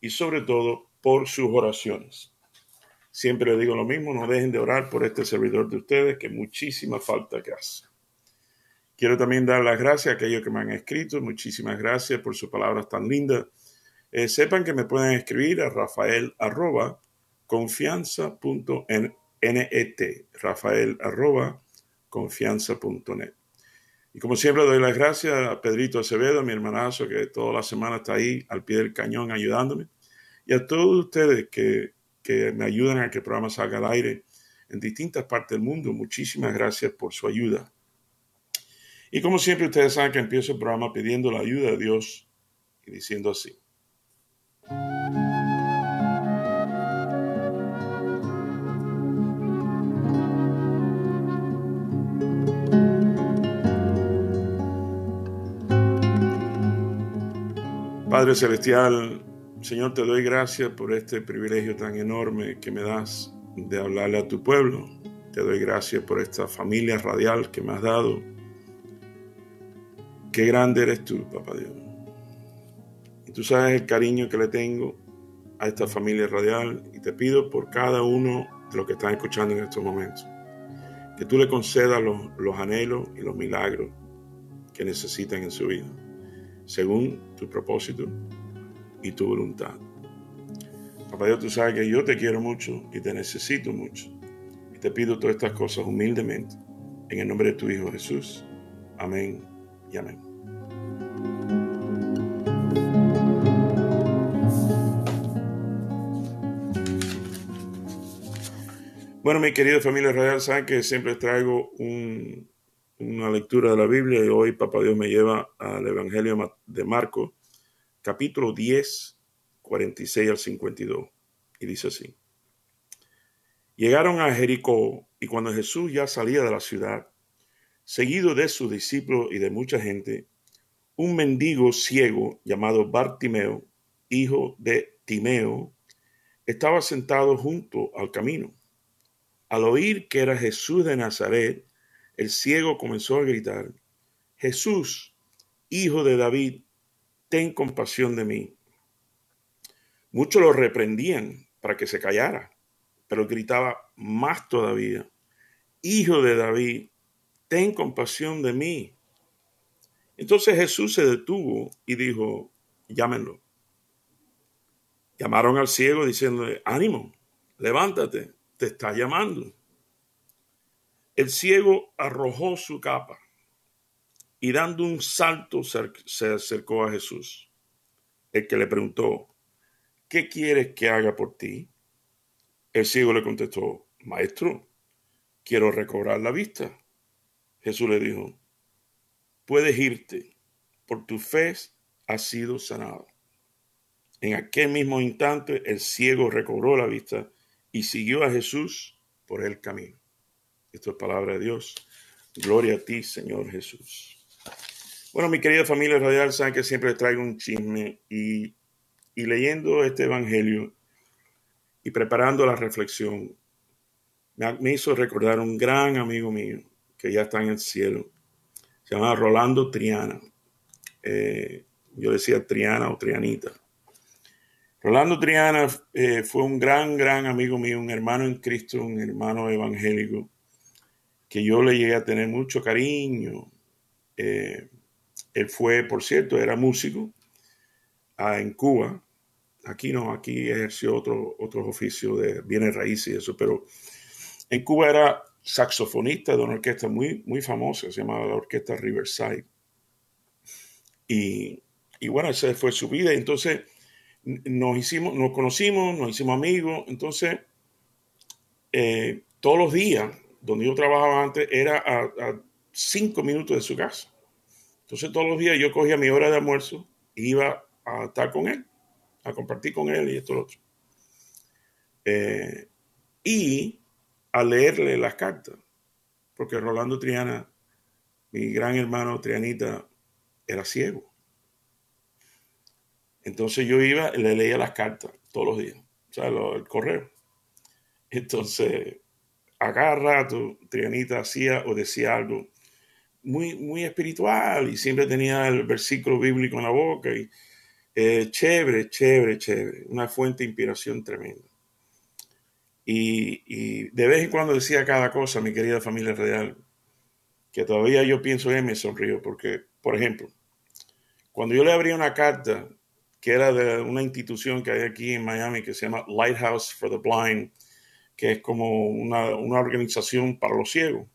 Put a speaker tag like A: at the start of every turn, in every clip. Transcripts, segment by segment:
A: y sobre todo por sus oraciones. Siempre le digo lo mismo, no dejen de orar por este servidor de ustedes, que muchísima falta que hace. Quiero también dar las gracias a aquellos que me han escrito, muchísimas gracias por sus palabras tan lindas. Eh, sepan que me pueden escribir a rafael arroba net, rafael arroba confianza.net. Y como siempre doy las gracias a Pedrito Acevedo, mi hermanazo, que toda la semana está ahí al pie del cañón ayudándome. Y a todos ustedes que, que me ayudan a que el programa salga al aire en distintas partes del mundo. Muchísimas gracias por su ayuda. Y como siempre ustedes saben que empiezo el programa pidiendo la ayuda de Dios y diciendo así. Padre Celestial, Señor, te doy gracias por este privilegio tan enorme que me das de hablarle a tu pueblo. Te doy gracias por esta familia radial que me has dado. Qué grande eres tú, papá Dios. Y tú sabes el cariño que le tengo a esta familia radial y te pido por cada uno de los que están escuchando en estos momentos, que tú le concedas los, los anhelos y los milagros que necesitan en su vida según tu propósito y tu voluntad. Papá Dios, tú sabes que yo te quiero mucho y te necesito mucho. Y te pido todas estas cosas humildemente. En el nombre de tu Hijo Jesús. Amén y amén. Bueno, mi querida familia real, saben que siempre traigo un, una lectura de la Biblia y hoy Papá Dios me lleva al Evangelio de Marcos, capítulo 10, 46 al 52. Y dice así. Llegaron a Jericó y cuando Jesús ya salía de la ciudad, seguido de sus discípulos y de mucha gente, un mendigo ciego llamado Bartimeo, hijo de Timeo, estaba sentado junto al camino. Al oír que era Jesús de Nazaret, el ciego comenzó a gritar, Jesús, hijo de David, ten compasión de mí. Muchos lo reprendían para que se callara, pero gritaba más todavía, Hijo de David, ten compasión de mí. Entonces Jesús se detuvo y dijo, llámenlo. Llamaron al ciego diciéndole, ánimo, levántate, te está llamando. El ciego arrojó su capa y dando un salto se acercó a Jesús, el que le preguntó, ¿qué quieres que haga por ti? El ciego le contestó, Maestro, quiero recobrar la vista. Jesús le dijo, puedes irte, por tu fe has sido sanado. En aquel mismo instante el ciego recobró la vista y siguió a Jesús por el camino. Esto es palabra de Dios. Gloria a ti, Señor Jesús. Bueno, mi querida familia radial, saben que siempre traigo un chisme y, y leyendo este evangelio y preparando la reflexión, me, hizo recordar un gran amigo mío que ya está en el cielo. Se llama Rolando Triana. Eh, yo decía Triana o Trianita. Rolando Triana eh, fue un gran, gran amigo mío, un hermano en Cristo, un hermano evangélico que yo le llegué a tener mucho cariño. Eh, él fue, por cierto, era músico ah, en Cuba. Aquí no, aquí ejerció otro, otros oficios de bienes raíces y eso, pero en Cuba era saxofonista de una orquesta muy, muy famosa, se llamaba la Orquesta Riverside. Y, y bueno, esa fue su vida. Entonces nos hicimos, nos conocimos, nos hicimos amigos. Entonces, eh, todos los días donde yo trabajaba antes era a, cinco minutos de su casa. Entonces todos los días yo cogía mi hora de almuerzo iba a estar con él. a compartir con él y esto lo otro. Eh, y a leerle las cartas, porque Rolando Triana, mi gran hermano Trianita, era ciego. Entonces yo iba y le leía las cartas todos los días, o sea, el correo. Entonces, a cada rato, Trianita hacía o decía algo muy, muy espiritual y siempre tenía el versículo bíblico en la boca. Y, eh, chévere, chévere, chévere. Una fuente de inspiración tremenda. Y, de vez en cuando decía cada cosa, mi querida familia real, que todavía yo pienso en me sonrío, porque, por ejemplo, cuando yo le abría una carta que era de una institución que hay aquí en Miami que se llama Lighthouse for the Blind, que es como una, una organización para los ciegos.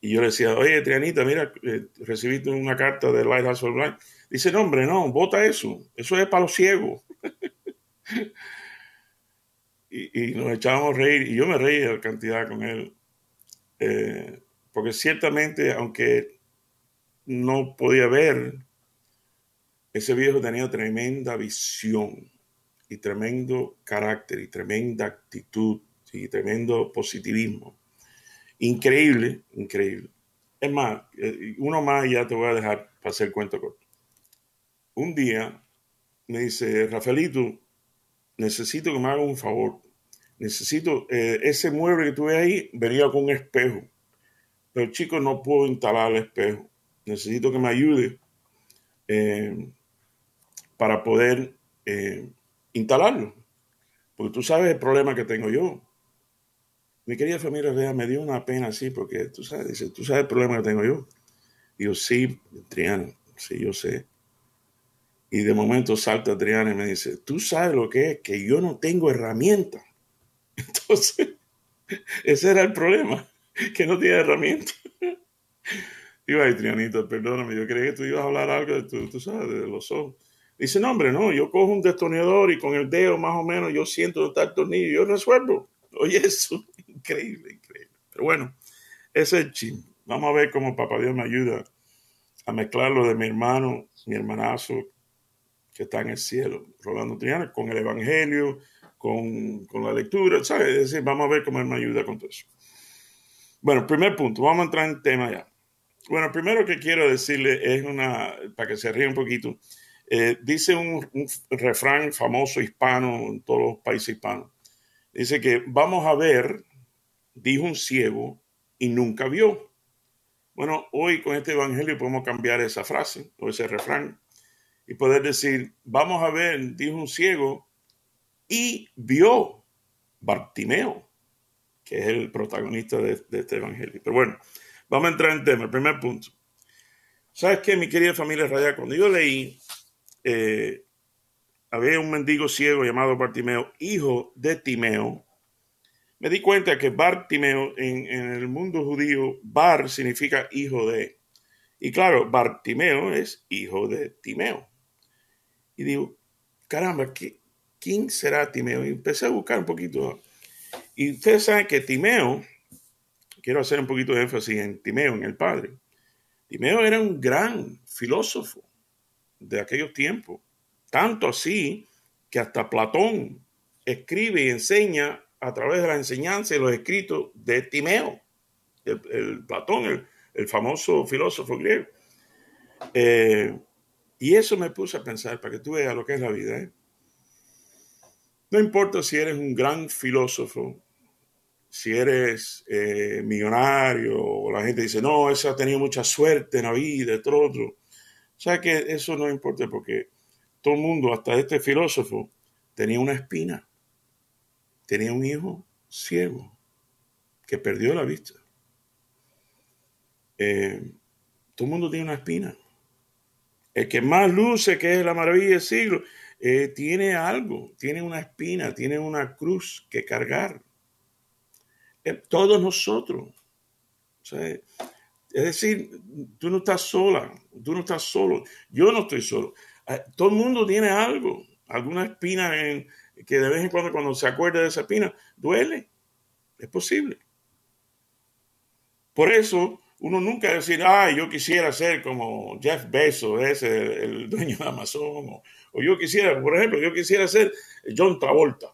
A: Y yo le decía, oye, Trianita, mira, eh, recibiste una carta de Lighthouse for Blind. Dice, no, hombre, no, vota eso. Eso es para los ciegos. y, nos echábamos a reír. Y yo me reía de cantidad con él. Eh, porque ciertamente, aunque no podía ver, ese viejo tenía tremenda visión y tremendo carácter y tremenda actitud y tremendo positivismo. Increíble, increíble. Es más, eh, uno más ya te voy a dejar para hacer el cuento corto. Un día me dice, Rafaelito, necesito que me haga un favor. Necesito, eh, ese mueble que tuve ahí venía con un espejo. Pero chico, no puedo instalar el espejo. Necesito que me ayude eh, para poder instalarlo. Porque tú sabes el problema que tengo yo. Mi querida familia me dio una pena así porque tú sabes, dice, tú sabes el problema que tengo yo. Digo, sí, Triana, sí, yo sé. Y de momento salta Triana y me dice, tú sabes lo que es, que yo no tengo herramienta. Entonces, ese era el problema, que no tiene herramienta. Digo, ay, Trianita, perdóname, yo creí que tú ibas a hablar algo de tú sabes, de los ojos. Dice, no, hombre, no, yo cojo un destornillador y con el dedo más o menos yo siento dónde está el tornillo y yo resuelvo. Oye, eso increíble, increíble. Pero bueno, ese es el chin. Vamos a ver cómo Papá Dios me ayuda a mezclar lo de mi hermano, mi hermanazo que está en el cielo, Rolando Triana, con el Evangelio, con, con, la lectura, ¿sabes? Es decir, vamos a ver cómo él me ayuda con todo eso. Bueno, primer punto, vamos a entrar en tema ya. Bueno, primero que quiero decirle es una, para que se ríe un poquito, eh, dice un, un refrán famoso hispano en todos los países hispanos. Dice que vamos a ver dijo un ciego y nunca vio. Bueno, hoy con este evangelio podemos cambiar esa frase o ese refrán y poder decir, vamos a ver, dijo un ciego y vio Bartimeo, que es el protagonista de, este evangelio. Pero bueno, vamos a entrar en tema. El primer punto. ¿Sabes qué, mi querida familia radial? Cuando yo leí, eh, había un mendigo ciego llamado Bartimeo, hijo de Timeo, me di cuenta que Bartimeo en, el mundo judío, Bar significa hijo de. Y claro, Bartimeo es hijo de Timeo. Y digo, caramba, ¿quién será Timeo? Y empecé a buscar un poquito. Y ustedes saben que Timeo, quiero hacer un poquito de énfasis en Timeo, en el padre. Timeo era un gran filósofo de aquellos tiempos. Tanto así que hasta Platón escribe y enseña a través de la enseñanza y los escritos de Timeo, el, Platón, el, famoso filósofo griego. Eh, y eso me puse a pensar para que tú veas lo que es la vida. ¿eh? No importa si eres un gran filósofo, si eres eh, millonario, o la gente dice, no, ese ha tenido mucha suerte en la vida, todo otro. O sea que eso no importa porque todo el mundo, hasta este filósofo, tenía una espina tenía un hijo ciego que perdió la vista. Eh, todo el mundo tiene una espina. El que más luce, que es la maravilla del siglo, eh, tiene algo, tiene una espina, tiene una cruz que cargar. Eh, todos nosotros. es decir, tú no estás sola, tú no estás solo, yo no estoy solo. todo el mundo tiene algo, alguna espina en, que de vez en cuando cuando se acuerda de esa espina, duele. Es posible. Por eso uno nunca decir, ay, yo quisiera ser como Jeff Bezos, ese, el dueño de Amazon, o, o, yo quisiera, por ejemplo, yo quisiera ser John Travolta.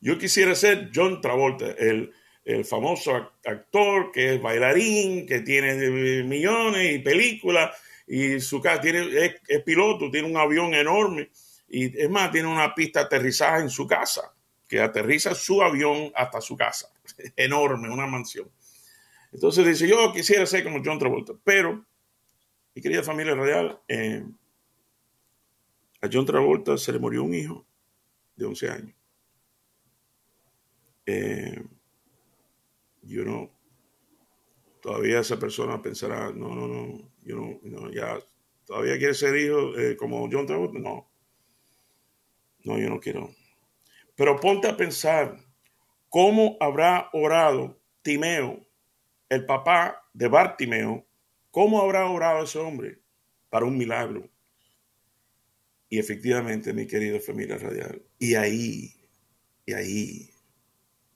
A: Yo quisiera ser John Travolta, el, el famoso actor que es bailarín, que tiene millones y películas, y su casa tiene, es, piloto, tiene un avión enorme, y es más, tiene una pista de aterrizaje en su casa, que aterriza su avión hasta su casa. enorme, una mansión. Entonces dice, yo quisiera ser como John Travolta, pero, mi querida familia radial, eh, a John Travolta se le murió un hijo de 11 años. Eh, yo no, todavía esa persona pensará, no, no, no, yo no, ya, todavía quiere ser hijo eh, como John Travolta, no, no, yo no quiero. Pero ponte a pensar cómo habrá orado Timeo, el papá de Bartimeo, cómo habrá orado ese hombre para un milagro. Y efectivamente, mi querido familia radial, y ahí, y ahí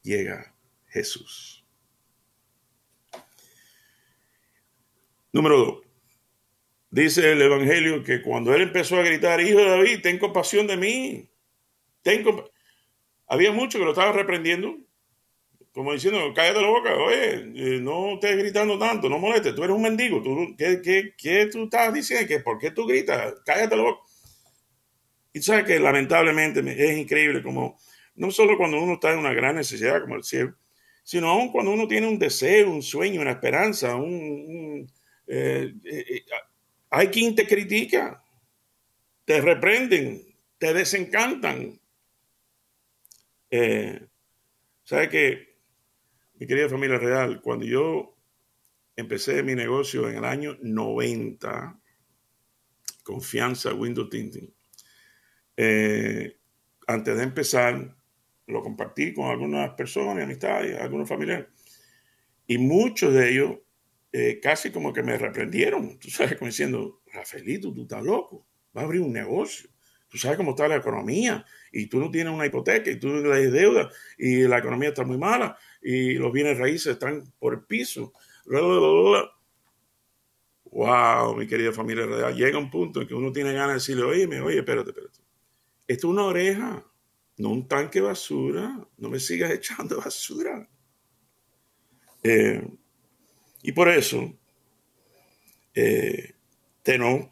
A: llega Jesús. Número dos. Dice el Evangelio que cuando él empezó a gritar, Hijo de David, ten compasión de mí. Ten Había muchos que lo estaban reprendiendo, como diciendo, cállate la boca, oye, eh, no estés gritando tanto, no molestes, tú eres un mendigo, ¿tú, qué, qué, qué tú estás diciendo? ¿Qué, ¿Por qué tú gritas? Cállate la boca. Y sabes que lamentablemente es increíble como, no solo cuando uno está en una gran necesidad como el cielo, sino aún cuando uno tiene un deseo, un sueño, una esperanza, un eh, eh, hay quien te critica, te reprenden, te desencantan. ¿Sabe que mi querida familia real, cuando yo empecé mi negocio en el año 90, confianza Windows Tinting, antes de empezar, lo compartí con algunas personas, amistades, algunos familiares, y muchos de ellos eh, casi como que me reprendieron, tú sabes, como diciendo, Rafaelito, tú estás loco, va a abrir un negocio, tú sabes cómo está la economía y tú no tienes una hipoteca y tú le deuda y la economía está muy mala y los bienes raíces están por el piso. Wow, mi querida familia real, llega un punto en que uno tiene ganas de decirle, oye, oye, espérate, espérate. Esto es una oreja, no un tanque de basura, no me sigas echando basura. Eh, y por eso eh, tenemos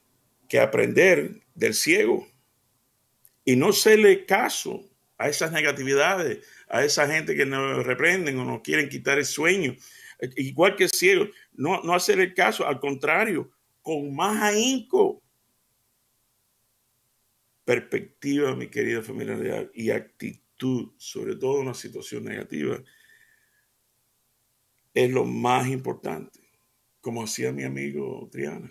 A: que aprender del ciego y no hacerle caso a esas negatividades, a esa gente que nos reprenden o nos quieren quitar el sueño. Igual que el ciego, no, no hacerle caso, al contrario, con más ahínco. Perspectiva, mi querida familia y actitud, sobre todo en una situación negativa, es lo más importante, como hacía mi amigo Triana.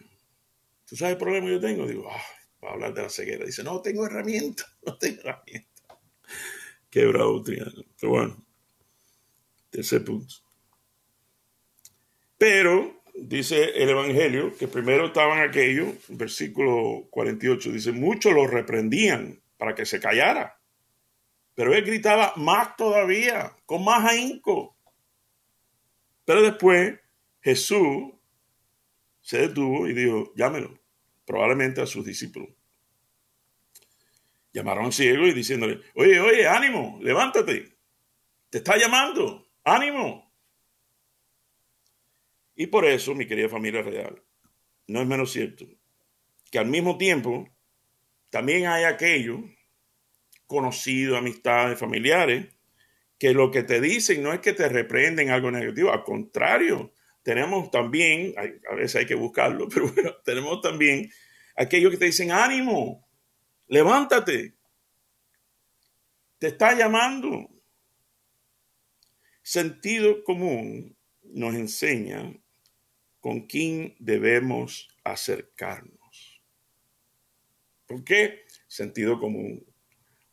A: ¿Tú sabes el problema que yo tengo? Digo, ah, va a hablar de la ceguera. Dice, no tengo herramienta, no tengo herramienta. Qué bravo Triana. Pero bueno, tercer punto. Pero, dice el Evangelio, que primero estaban aquellos, versículo 48, dice, muchos lo reprendían para que se callara. Pero él gritaba más todavía, con más ahínco. Pero después Jesús se detuvo y dijo, llámelo, probablemente a sus discípulos. Llamaron al ciego y diciéndole, oye, oye, ánimo, levántate, te está llamando, ánimo. Y por eso, mi querida familia real, no es menos cierto que al mismo tiempo también hay aquellos conocidos, amistades, familiares, que lo que te dicen no es que te reprenden algo negativo, al contrario, tenemos también, a veces hay que buscarlo, pero bueno, tenemos también aquellos que te dicen, ánimo, levántate, te está llamando. Sentido común nos enseña con quién debemos acercarnos. ¿Por qué? Sentido común.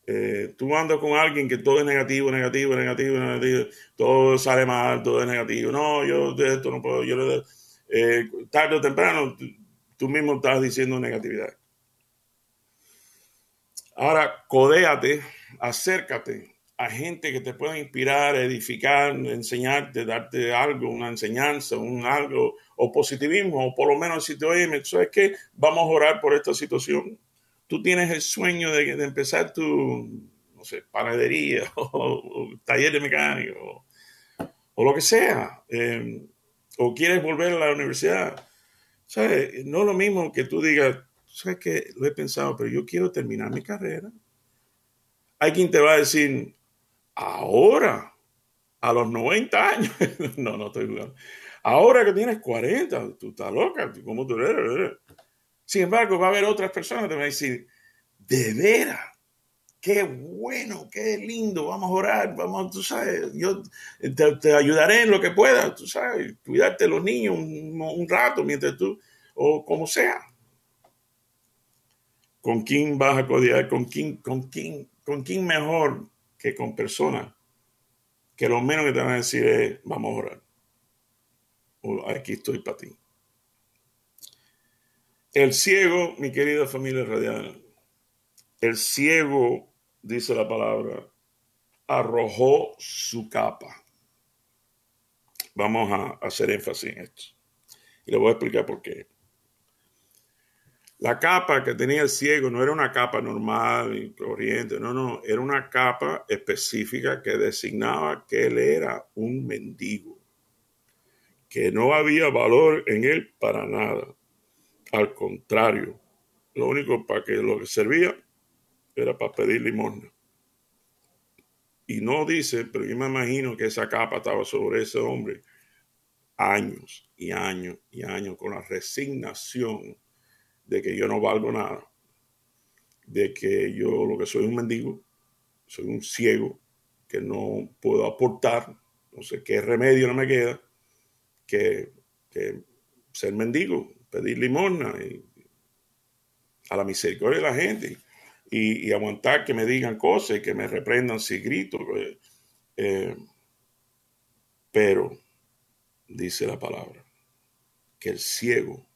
A: Eh, tú andas con alguien que todo es negativo, negativo, negativo, negativo, todo sale mal, todo es negativo. No, yo de esto no puedo, yo eh, tarde o temprano tú, mismo estás diciendo negatividad. Ahora, codéate, acércate a gente que te pueda inspirar, edificar, enseñarte, darte algo, una enseñanza, un algo, o positivismo, o por lo menos si te oye, ¿sabes qué? Vamos a orar por esta situación. Tú tienes el sueño de, empezar tu, no sé, panadería o, taller de mecánico o, lo que sea, eh, o quieres volver a la universidad. ¿Sabes? No es lo mismo que tú digas, ¿sabes qué? Lo he pensado, pero yo quiero terminar mi carrera. Hay quien te va a decir, Ahora, a los 90 años, no, no estoy jugando. Ahora que tienes 40, tú estás loca, ¿cómo tú eres? Sin embargo, va a haber otras personas que van a decir, de veras, qué bueno, qué lindo, vamos a orar, vamos, tú sabes, yo te, ayudaré en lo que pueda, tú sabes, cuidarte los niños un, un, rato mientras tú, o como sea. ¿Con quién vas a codiar? ¿Con quién, con quién, con quién mejor que con personas que lo menos que te van a decir es, vamos a orar. O aquí estoy para ti. El ciego, mi querida familia radial, el ciego, dice la palabra, arrojó su capa. Vamos a hacer énfasis en esto. Y le voy a explicar por qué. La capa que tenía el ciego no era una capa normal y corriente, no, no, era una capa específica que designaba que él era un mendigo, que no había valor en él para nada. Al contrario, lo único para que lo que servía era para pedir limosna. Y no dice, pero yo me imagino que esa capa estaba sobre ese hombre años y años y años con la resignación de que yo no valgo nada, de que yo lo que soy un mendigo, soy un ciego, que no puedo aportar, no sé qué remedio no me queda, que, ser mendigo, pedir limosna y, a la misericordia de la gente y, aguantar que me digan cosas y que me reprendan si grito. Eh, eh, pero, dice la palabra, que el ciego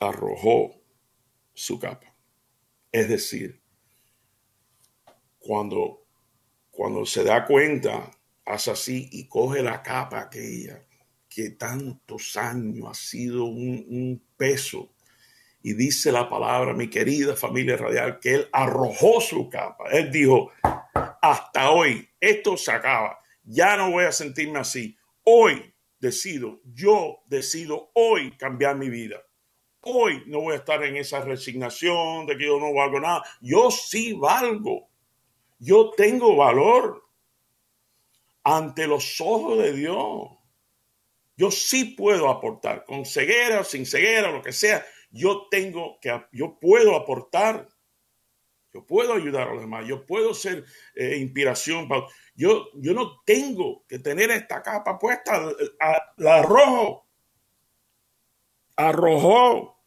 A: arrojó su capa. Es decir, cuando, cuando se da cuenta, hace así y coge la capa aquella que tantos años ha sido un, peso. Y dice la palabra, mi querida familia radial, que él arrojó su capa. Él dijo, hasta hoy, esto se acaba. Ya no voy a sentirme así. Hoy decido, yo decido hoy cambiar mi vida. Hoy no voy a estar en esa resignación de que yo no valgo nada. Yo sí valgo. Yo tengo valor ante los ojos de Dios. Yo sí puedo aportar, con ceguera, sin ceguera, lo que sea. Yo tengo que, yo puedo aportar. Yo puedo ayudar a los demás. Yo puedo ser eh, inspiración. yo, yo no tengo que tener esta capa puesta. La arrojo arrojó,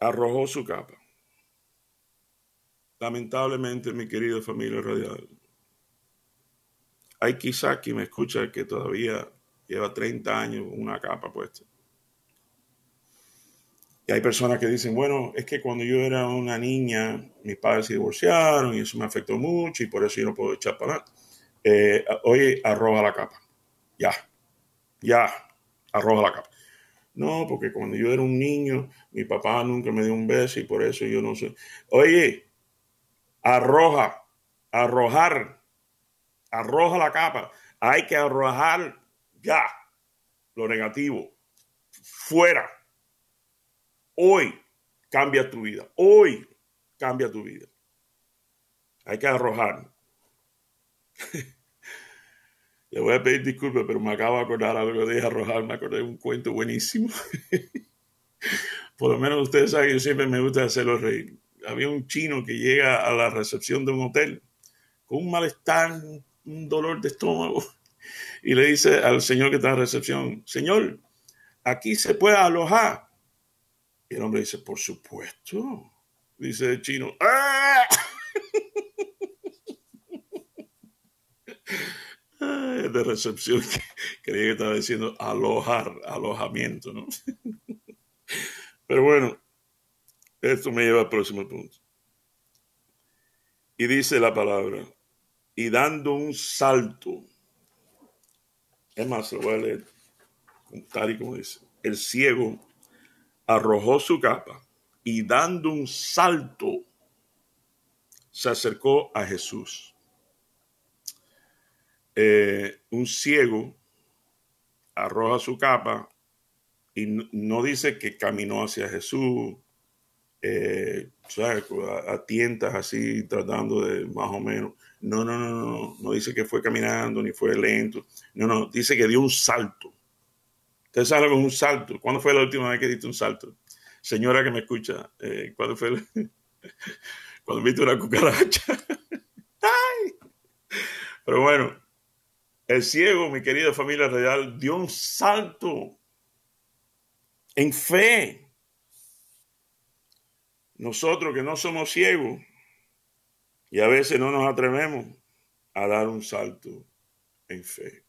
A: arrojó su capa. Lamentablemente, mi querida familia radial, hay quizá quien me escucha que todavía lleva 30 años con una capa puesta. Y hay personas que dicen, bueno, es que cuando yo era una niña, mis padres se divorciaron y eso me afectó mucho y por eso yo no puedo echar para nada. Eh, oye, arroja la capa. Ya, ya, arroja la capa. No, porque cuando yo era un niño, mi papá nunca me dio un beso y por eso yo no sé. Oye, arroja, arrojar, arroja la capa. Hay que arrojar ya lo negativo. Fuera. Hoy cambia tu vida. Hoy cambia tu vida. Hay que arrojar. Le voy a pedir disculpas, pero me acabo de acordar algo de arrojar, me acordé de un cuento buenísimo. Por lo menos ustedes saben que yo siempre me gusta hacerlo reír. Había un chino que llega a la recepción de un hotel con un malestar, un dolor de estómago, y le dice al señor que está en recepción, señor, aquí se puede alojar. Y el hombre dice, por supuesto. Dice el chino, ¡Ah! de recepción creía que estaba diciendo alojar, alojamiento, ¿no? Pero bueno, esto me lleva al próximo punto. Y dice la palabra, y dando un salto, es más, lo voy a leer. Tal y como dice, el ciego arrojó su capa y dando un salto, se acercó a Jesús. Eh, un ciego arroja su capa y no, dice que caminó hacia Jesús, eh, a, tientas así, tratando de más o menos. No, no, no, no, no dice que fue caminando ni fue lento. No, no, dice que dio un salto. Usted sabe con un salto. ¿Cuándo fue la última vez que diste un salto? Señora que me escucha, eh, ¿cuándo fue? Cuando viste una cucaracha. ¡Ay! Pero bueno, el ciego, mi querida familia real, dio un salto en fe. Nosotros que no somos ciegos y a veces no nos atrevemos a dar un salto en fe.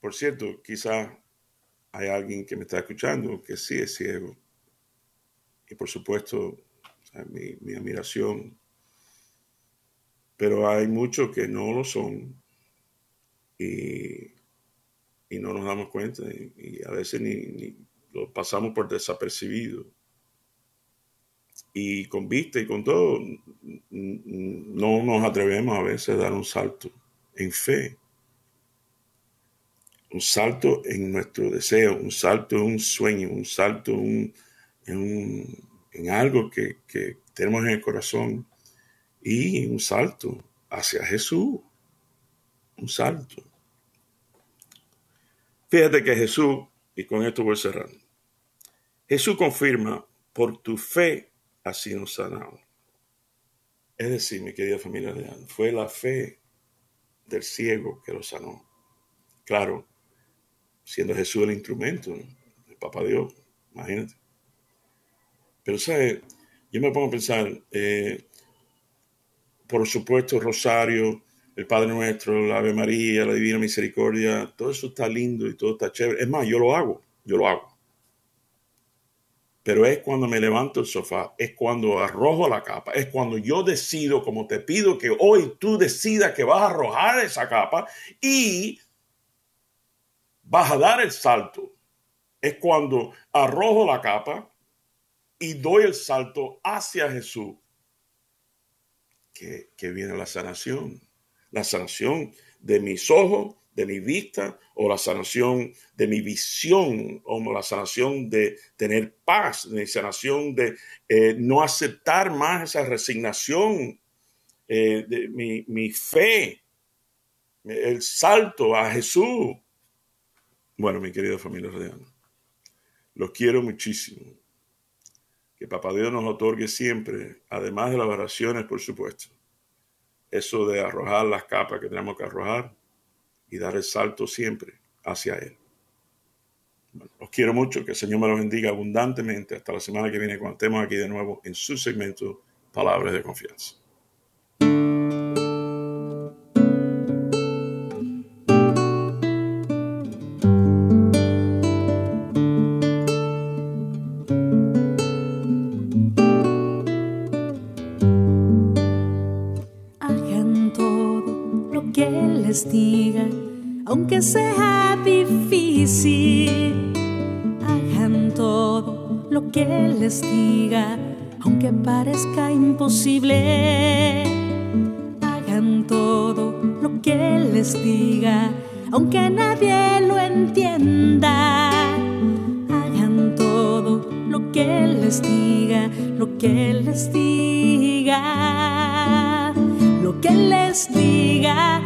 A: Por cierto, quizá hay alguien que me está escuchando que sí es ciego. Y por supuesto, mi, admiración. Pero hay muchos que no lo son. Y no nos damos cuenta y, a veces ni, lo pasamos por desapercibido. Y con vista y con todo, no nos atrevemos a veces a dar un salto en fe. Un salto en nuestro deseo, un salto en un sueño, un salto en, en algo que, que tenemos en el corazón y un salto hacia Jesús. Un salto. Fíjate que Jesús, y con esto voy cerrando, Jesús confirma, por tu fe has sido sanado. Es decir, mi querida familia real, fue la fe del ciego que lo sanó. Claro, siendo Jesús el instrumento, el Papa Dios, imagínate. Pero, ¿sabes? Yo me pongo a pensar, eh, por supuesto, Rosario, el Padre Nuestro, la Ave María, la Divina Misericordia, todo eso está lindo y todo está chévere. Es más, yo lo hago, yo lo hago. Pero es cuando me levanto el sofá, es cuando arrojo la capa, es cuando yo decido, como te pido que hoy tú decidas que vas a arrojar esa capa y vas a dar el salto. Es cuando arrojo la capa y doy el salto hacia Jesús, que, que viene la sanación la sanación de mis ojos, de mi vista, o la sanación de mi visión, o la sanación de tener paz, la sanación de eh, no aceptar más esa resignación, eh, de mi, mi, fe, el salto a Jesús. Bueno, mi querida familia real, los quiero muchísimo. Que Papá Dios nos otorgue siempre, además de las oraciones, por supuesto, eso de arrojar las capas que tenemos que arrojar y dar el salto siempre hacia Él. os quiero mucho, que el Señor me los bendiga abundantemente hasta la semana que viene cuando estemos aquí de nuevo en su segmento Palabras de Confianza.
B: Aunque sea difícil. Hagan todo lo que les diga, aunque parezca imposible. Hagan todo lo que les diga, aunque nadie lo entienda. Hagan todo lo que les diga, lo que les diga, lo que les diga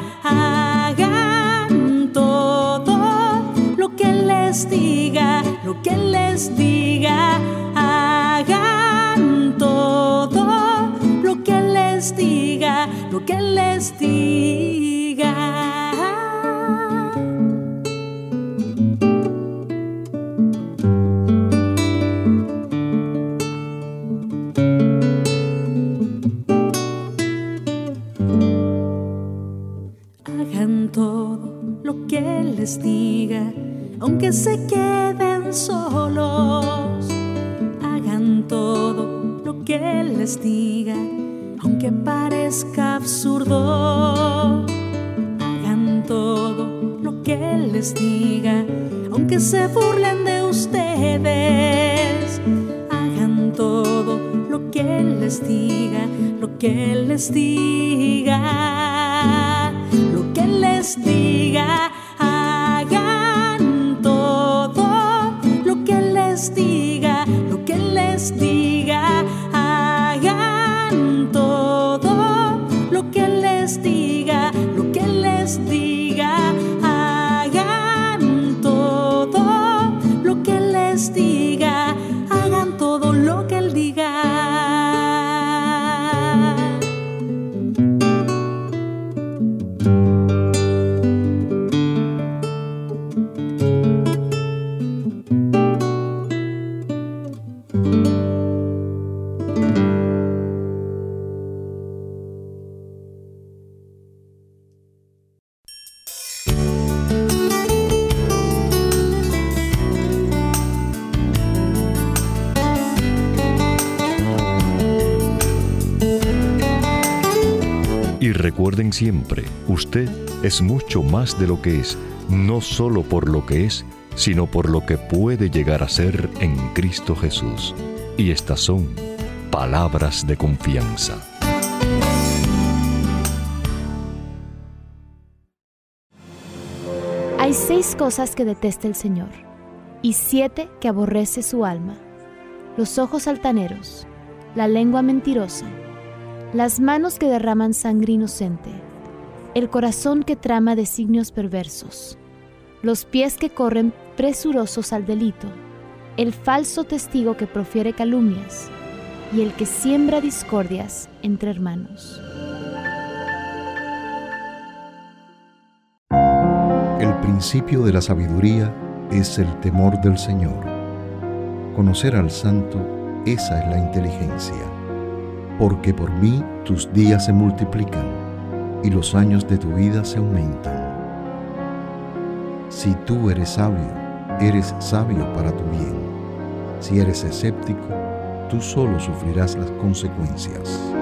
B: lo que les diga, hagan todo lo que les diga, lo que les diga. Aunque parezca absurdo. Hagan todo lo que les diga, aunque se burlen de ustedes. Hagan todo lo que les diga, lo que les diga, lo que les diga.
C: Siempre, usted es mucho más de lo que es, no solo por lo que es, sino por lo que puede llegar a ser en Cristo Jesús. Y estas son palabras de confianza.
D: Hay seis cosas que detesta el Señor, y siete que aborrece su alma. Los ojos altaneros, la lengua mentirosa, las manos que derraman sangre inocente, el corazón que trama designios perversos, los pies que corren presurosos al delito, el falso testigo que profiere calumnias, y el que siembra discordias entre hermanos.
E: El principio de la sabiduría es el temor del Señor. Conocer al Santo, esa es la inteligencia. Porque por mí tus días se multiplican y los años de tu vida se aumentan. Si tú eres sabio, eres sabio para tu bien. Si eres escéptico, tú solo sufrirás las consecuencias.